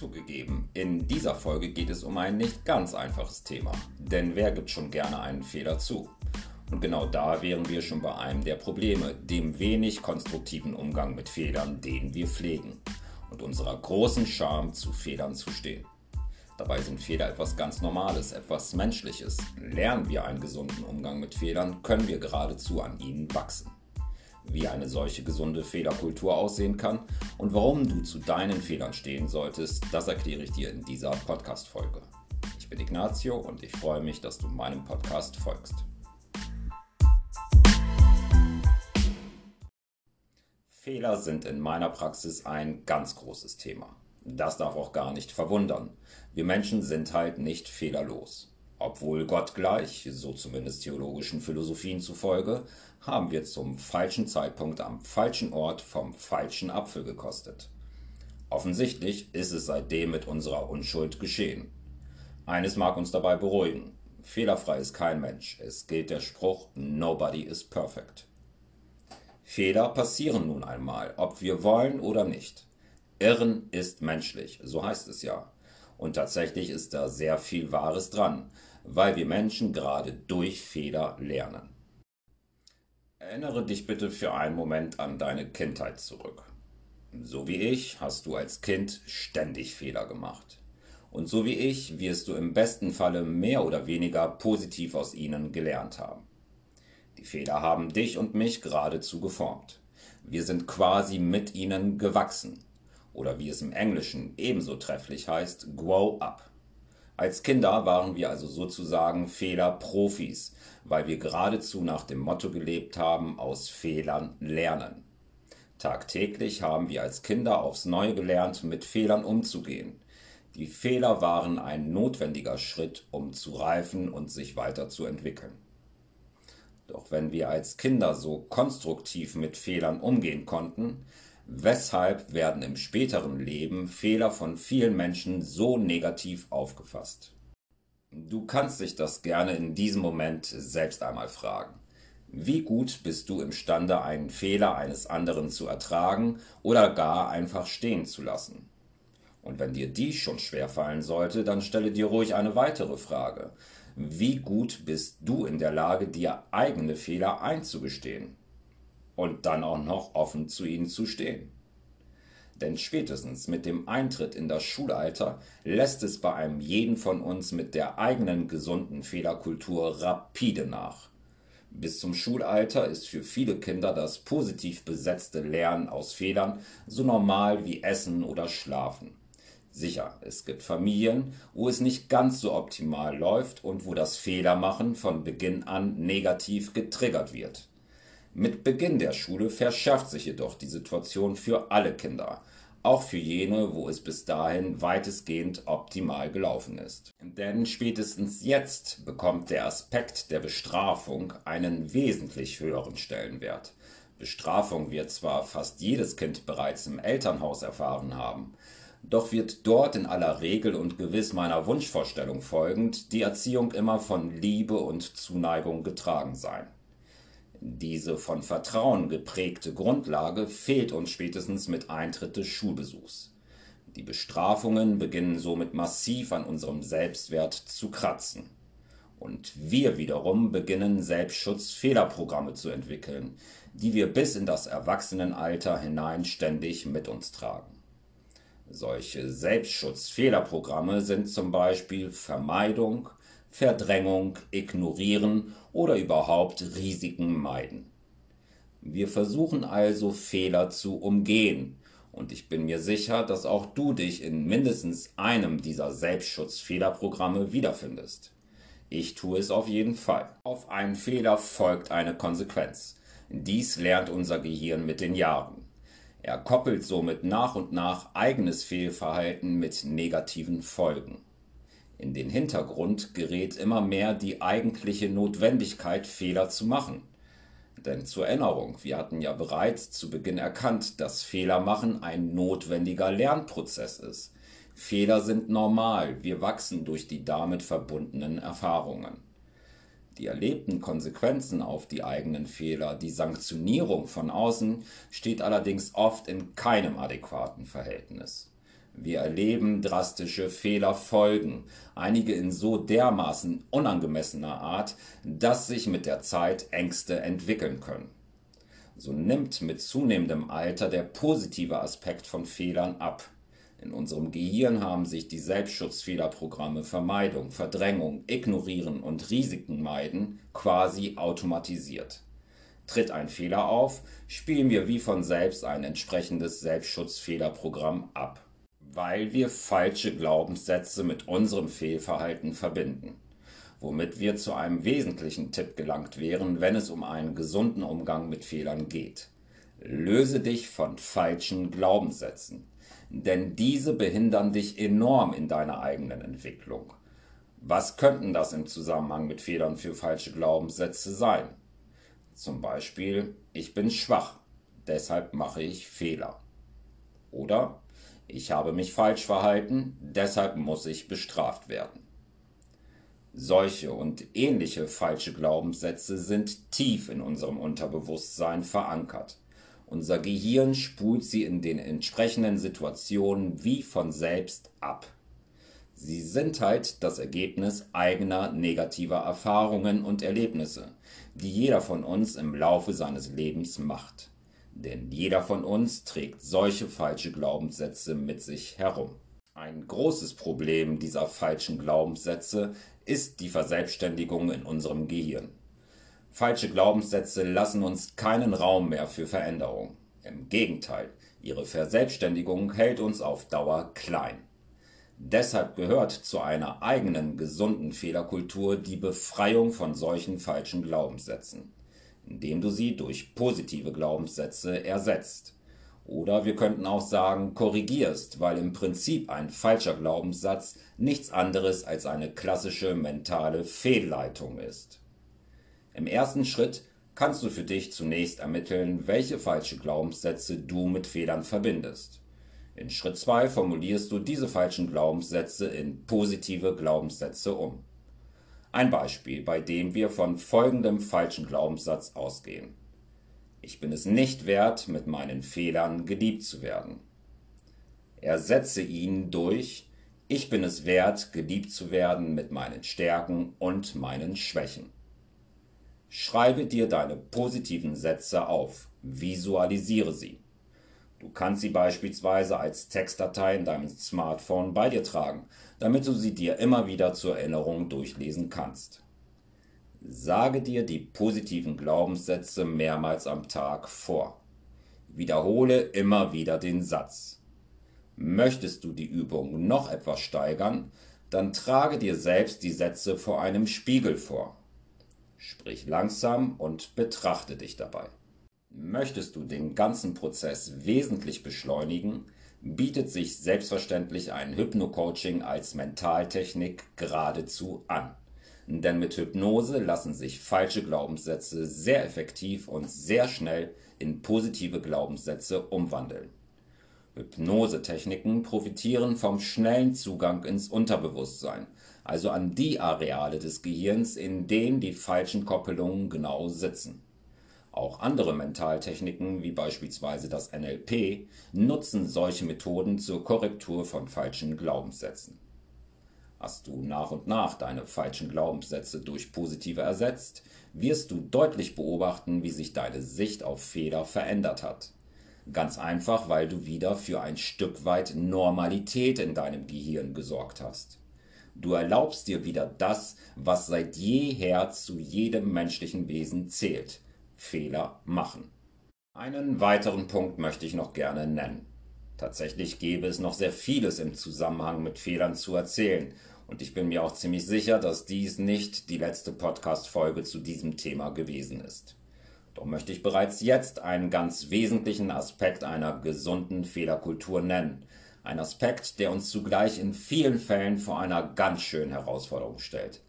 Zugegeben, in dieser Folge geht es um ein nicht ganz einfaches Thema. Denn wer gibt schon gerne einen Fehler zu? Und genau da wären wir schon bei einem der Probleme, dem wenig konstruktiven Umgang mit Fehlern, den wir pflegen. Und unserer großen Scham zu Fehlern zu stehen. Dabei sind Fehler etwas ganz Normales, etwas Menschliches. Lernen wir einen gesunden Umgang mit Fehlern, können wir geradezu an ihnen wachsen wie eine solche gesunde Fehlerkultur aussehen kann und warum du zu deinen Fehlern stehen solltest, das erkläre ich dir in dieser Podcast-Folge. Ich bin Ignazio und ich freue mich, dass du meinem Podcast folgst. Fehler sind in meiner Praxis ein ganz großes Thema. Das darf auch gar nicht verwundern. Wir Menschen sind halt nicht fehlerlos. Obwohl Gott gleich, so zumindest theologischen Philosophien zufolge, haben wir zum falschen Zeitpunkt am falschen Ort vom falschen Apfel gekostet. Offensichtlich ist es seitdem mit unserer Unschuld geschehen. Eines mag uns dabei beruhigen. Fehlerfrei ist kein Mensch. Es gilt der Spruch Nobody is perfect. Fehler passieren nun einmal, ob wir wollen oder nicht. Irren ist menschlich, so heißt es ja. Und tatsächlich ist da sehr viel Wahres dran weil wir Menschen gerade durch Fehler lernen. Erinnere dich bitte für einen Moment an deine Kindheit zurück. So wie ich hast du als Kind ständig Fehler gemacht. Und so wie ich wirst du im besten Falle mehr oder weniger positiv aus ihnen gelernt haben. Die Fehler haben dich und mich geradezu geformt. Wir sind quasi mit ihnen gewachsen. Oder wie es im Englischen ebenso trefflich heißt, grow up. Als Kinder waren wir also sozusagen Fehlerprofis, weil wir geradezu nach dem Motto gelebt haben, aus Fehlern lernen. Tagtäglich haben wir als Kinder aufs Neue gelernt, mit Fehlern umzugehen. Die Fehler waren ein notwendiger Schritt, um zu reifen und sich weiterzuentwickeln. Doch wenn wir als Kinder so konstruktiv mit Fehlern umgehen konnten, Weshalb werden im späteren Leben Fehler von vielen Menschen so negativ aufgefasst? Du kannst dich das gerne in diesem Moment selbst einmal fragen. Wie gut bist du imstande, einen Fehler eines anderen zu ertragen oder gar einfach stehen zu lassen? Und wenn dir dies schon schwerfallen sollte, dann stelle dir ruhig eine weitere Frage. Wie gut bist du in der Lage, dir eigene Fehler einzugestehen? Und dann auch noch offen zu ihnen zu stehen. Denn spätestens mit dem Eintritt in das Schulalter lässt es bei einem jeden von uns mit der eigenen gesunden Fehlerkultur rapide nach. Bis zum Schulalter ist für viele Kinder das positiv besetzte Lernen aus Fehlern so normal wie Essen oder Schlafen. Sicher, es gibt Familien, wo es nicht ganz so optimal läuft und wo das Fehlermachen von Beginn an negativ getriggert wird. Mit Beginn der Schule verschärft sich jedoch die Situation für alle Kinder, auch für jene, wo es bis dahin weitestgehend optimal gelaufen ist. Denn spätestens jetzt bekommt der Aspekt der Bestrafung einen wesentlich höheren Stellenwert. Bestrafung wird zwar fast jedes Kind bereits im Elternhaus erfahren haben, doch wird dort in aller Regel und gewiss meiner Wunschvorstellung folgend die Erziehung immer von Liebe und Zuneigung getragen sein. Diese von Vertrauen geprägte Grundlage fehlt uns spätestens mit Eintritt des Schulbesuchs. Die Bestrafungen beginnen somit massiv an unserem Selbstwert zu kratzen. Und wir wiederum beginnen Selbstschutzfehlerprogramme zu entwickeln, die wir bis in das Erwachsenenalter hinein ständig mit uns tragen. Solche Selbstschutzfehlerprogramme sind zum Beispiel Vermeidung, Verdrängung, Ignorieren oder überhaupt Risiken meiden. Wir versuchen also Fehler zu umgehen, und ich bin mir sicher, dass auch du dich in mindestens einem dieser Selbstschutzfehlerprogramme wiederfindest. Ich tue es auf jeden Fall. Auf einen Fehler folgt eine Konsequenz. Dies lernt unser Gehirn mit den Jahren. Er koppelt somit nach und nach eigenes Fehlverhalten mit negativen Folgen. In den Hintergrund gerät immer mehr die eigentliche Notwendigkeit, Fehler zu machen. Denn zur Erinnerung, wir hatten ja bereits zu Beginn erkannt, dass Fehler machen ein notwendiger Lernprozess ist. Fehler sind normal, wir wachsen durch die damit verbundenen Erfahrungen. Die erlebten Konsequenzen auf die eigenen Fehler, die Sanktionierung von außen steht allerdings oft in keinem adäquaten Verhältnis. Wir erleben drastische Fehlerfolgen, einige in so dermaßen unangemessener Art, dass sich mit der Zeit Ängste entwickeln können. So nimmt mit zunehmendem Alter der positive Aspekt von Fehlern ab. In unserem Gehirn haben sich die Selbstschutzfehlerprogramme Vermeidung, Verdrängung, Ignorieren und Risiken meiden quasi automatisiert. Tritt ein Fehler auf, spielen wir wie von selbst ein entsprechendes Selbstschutzfehlerprogramm ab weil wir falsche Glaubenssätze mit unserem Fehlverhalten verbinden, womit wir zu einem wesentlichen Tipp gelangt wären, wenn es um einen gesunden Umgang mit Fehlern geht. Löse dich von falschen Glaubenssätzen, denn diese behindern dich enorm in deiner eigenen Entwicklung. Was könnten das im Zusammenhang mit Fehlern für falsche Glaubenssätze sein? Zum Beispiel, ich bin schwach, deshalb mache ich Fehler. Oder ich habe mich falsch verhalten, deshalb muss ich bestraft werden. Solche und ähnliche falsche Glaubenssätze sind tief in unserem Unterbewusstsein verankert. Unser Gehirn spult sie in den entsprechenden Situationen wie von selbst ab. Sie sind halt das Ergebnis eigener negativer Erfahrungen und Erlebnisse, die jeder von uns im Laufe seines Lebens macht. Denn jeder von uns trägt solche falsche Glaubenssätze mit sich herum. Ein großes Problem dieser falschen Glaubenssätze ist die Verselbstständigung in unserem Gehirn. Falsche Glaubenssätze lassen uns keinen Raum mehr für Veränderung. Im Gegenteil, ihre Verselbstständigung hält uns auf Dauer klein. Deshalb gehört zu einer eigenen gesunden Fehlerkultur die Befreiung von solchen falschen Glaubenssätzen indem du sie durch positive Glaubenssätze ersetzt. Oder wir könnten auch sagen, korrigierst, weil im Prinzip ein falscher Glaubenssatz nichts anderes als eine klassische mentale Fehlleitung ist. Im ersten Schritt kannst du für dich zunächst ermitteln, welche falsche Glaubenssätze du mit Fehlern verbindest. In Schritt 2 formulierst du diese falschen Glaubenssätze in positive Glaubenssätze um. Ein Beispiel, bei dem wir von folgendem falschen Glaubenssatz ausgehen. Ich bin es nicht wert, mit meinen Fehlern geliebt zu werden. Ersetze ihn durch Ich bin es wert, geliebt zu werden mit meinen Stärken und meinen Schwächen. Schreibe dir deine positiven Sätze auf, visualisiere sie. Du kannst sie beispielsweise als Textdatei in deinem Smartphone bei dir tragen, damit du sie dir immer wieder zur Erinnerung durchlesen kannst. Sage dir die positiven Glaubenssätze mehrmals am Tag vor. Wiederhole immer wieder den Satz. Möchtest du die Übung noch etwas steigern, dann trage dir selbst die Sätze vor einem Spiegel vor. Sprich langsam und betrachte dich dabei. Möchtest du den ganzen Prozess wesentlich beschleunigen, bietet sich selbstverständlich ein Hypno-Coaching als Mentaltechnik geradezu an. Denn mit Hypnose lassen sich falsche Glaubenssätze sehr effektiv und sehr schnell in positive Glaubenssätze umwandeln. Hypnosetechniken profitieren vom schnellen Zugang ins Unterbewusstsein, also an die Areale des Gehirns, in denen die falschen Koppelungen genau sitzen. Auch andere Mentaltechniken, wie beispielsweise das NLP, nutzen solche Methoden zur Korrektur von falschen Glaubenssätzen. Hast du nach und nach deine falschen Glaubenssätze durch positive ersetzt, wirst du deutlich beobachten, wie sich deine Sicht auf Fehler verändert hat. Ganz einfach, weil du wieder für ein Stück weit Normalität in deinem Gehirn gesorgt hast. Du erlaubst dir wieder das, was seit jeher zu jedem menschlichen Wesen zählt, Fehler machen. Einen weiteren Punkt möchte ich noch gerne nennen. Tatsächlich gäbe es noch sehr vieles im Zusammenhang mit Fehlern zu erzählen, und ich bin mir auch ziemlich sicher, dass dies nicht die letzte Podcast-Folge zu diesem Thema gewesen ist. Doch möchte ich bereits jetzt einen ganz wesentlichen Aspekt einer gesunden Fehlerkultur nennen. Ein Aspekt, der uns zugleich in vielen Fällen vor einer ganz schönen Herausforderung stellt.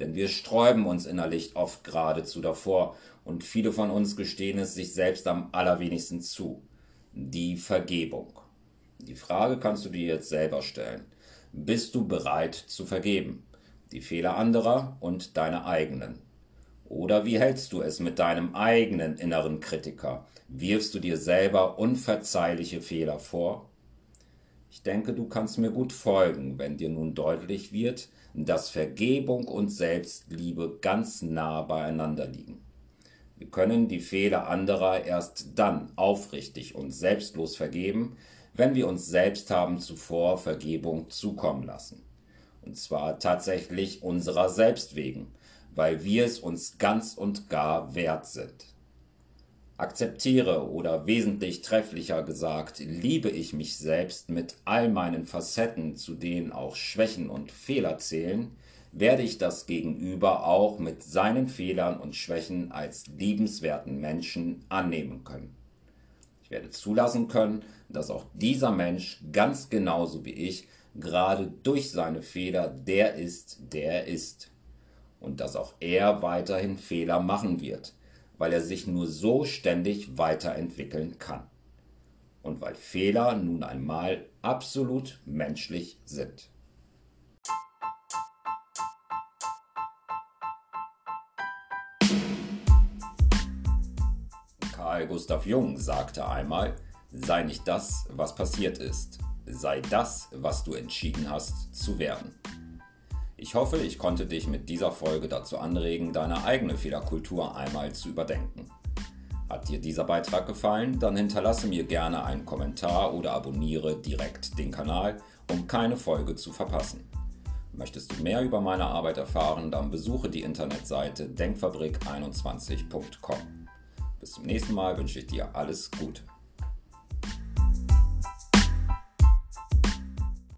Denn wir sträuben uns innerlich oft geradezu davor und viele von uns gestehen es sich selbst am allerwenigsten zu. Die Vergebung. Die Frage kannst du dir jetzt selber stellen. Bist du bereit zu vergeben? Die Fehler anderer und deine eigenen. Oder wie hältst du es mit deinem eigenen inneren Kritiker? Wirfst du dir selber unverzeihliche Fehler vor? Ich denke, du kannst mir gut folgen, wenn dir nun deutlich wird, dass Vergebung und Selbstliebe ganz nah beieinander liegen. Wir können die Fehler anderer erst dann aufrichtig und selbstlos vergeben, wenn wir uns selbst haben zuvor Vergebung zukommen lassen. Und zwar tatsächlich unserer selbst wegen, weil wir es uns ganz und gar wert sind. Akzeptiere oder wesentlich trefflicher gesagt, liebe ich mich selbst mit all meinen Facetten, zu denen auch Schwächen und Fehler zählen, werde ich das Gegenüber auch mit seinen Fehlern und Schwächen als liebenswerten Menschen annehmen können. Ich werde zulassen können, dass auch dieser Mensch ganz genauso wie ich gerade durch seine Fehler der ist, der er ist. Und dass auch er weiterhin Fehler machen wird weil er sich nur so ständig weiterentwickeln kann. Und weil Fehler nun einmal absolut menschlich sind. Karl Gustav Jung sagte einmal, sei nicht das, was passiert ist, sei das, was du entschieden hast zu werden. Ich hoffe, ich konnte dich mit dieser Folge dazu anregen, deine eigene Fehlerkultur einmal zu überdenken. Hat dir dieser Beitrag gefallen, dann hinterlasse mir gerne einen Kommentar oder abonniere direkt den Kanal, um keine Folge zu verpassen. Möchtest du mehr über meine Arbeit erfahren, dann besuche die Internetseite denkfabrik21.com. Bis zum nächsten Mal wünsche ich dir alles Gute.